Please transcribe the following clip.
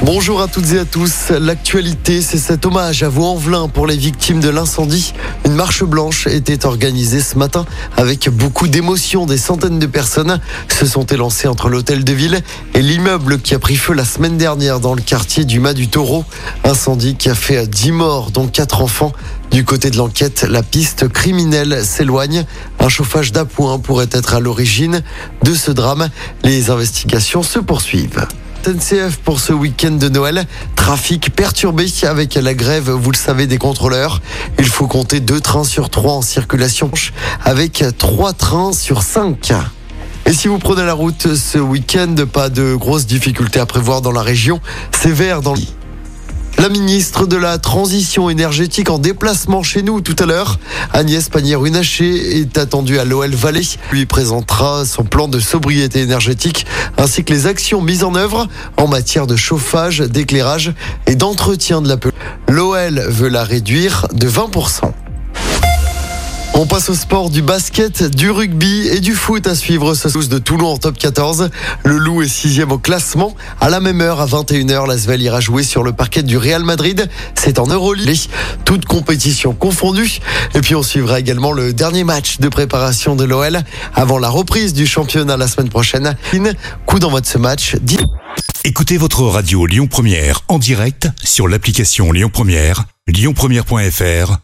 Bonjour à toutes et à tous. L'actualité, c'est cet hommage à Vaux-en-Velin pour les victimes de l'incendie. Une marche blanche était organisée ce matin avec beaucoup d'émotion. Des centaines de personnes se sont élancées entre l'hôtel de ville et l'immeuble qui a pris feu la semaine dernière dans le quartier du Mas du Taureau. Incendie qui a fait 10 morts, dont 4 enfants. Du côté de l'enquête, la piste criminelle s'éloigne. Un chauffage d'appoint pourrait être à l'origine de ce drame. Les investigations se poursuivent. SNCF pour ce week-end de Noël. Trafic perturbé avec la grève, vous le savez, des contrôleurs. Il faut compter deux trains sur trois en circulation avec trois trains sur cinq. Et si vous prenez la route ce week-end, pas de grosses difficultés à prévoir dans la région. C'est vert dans le... La ministre de la Transition énergétique en déplacement chez nous tout à l'heure, Agnès Pannier-Runacher, est attendue à l'OL Valley. Lui présentera son plan de sobriété énergétique ainsi que les actions mises en œuvre en matière de chauffage, d'éclairage et d'entretien de la pelouse. L'OL veut la réduire de 20%. On passe au sport du basket, du rugby et du foot à suivre ce de Toulon en top 14. Le Loup est sixième au classement. À la même heure, à 21h, l'Asvel ira jouer sur le parquet du Real Madrid. C'est en Euroleague, toute compétition confondue. Et puis on suivra également le dernier match de préparation de l'OL avant la reprise du championnat la semaine prochaine. Coup d'envoi de ce match. Écoutez votre radio Lyon Première en direct sur l'application Lyon Première, lyonpremière.fr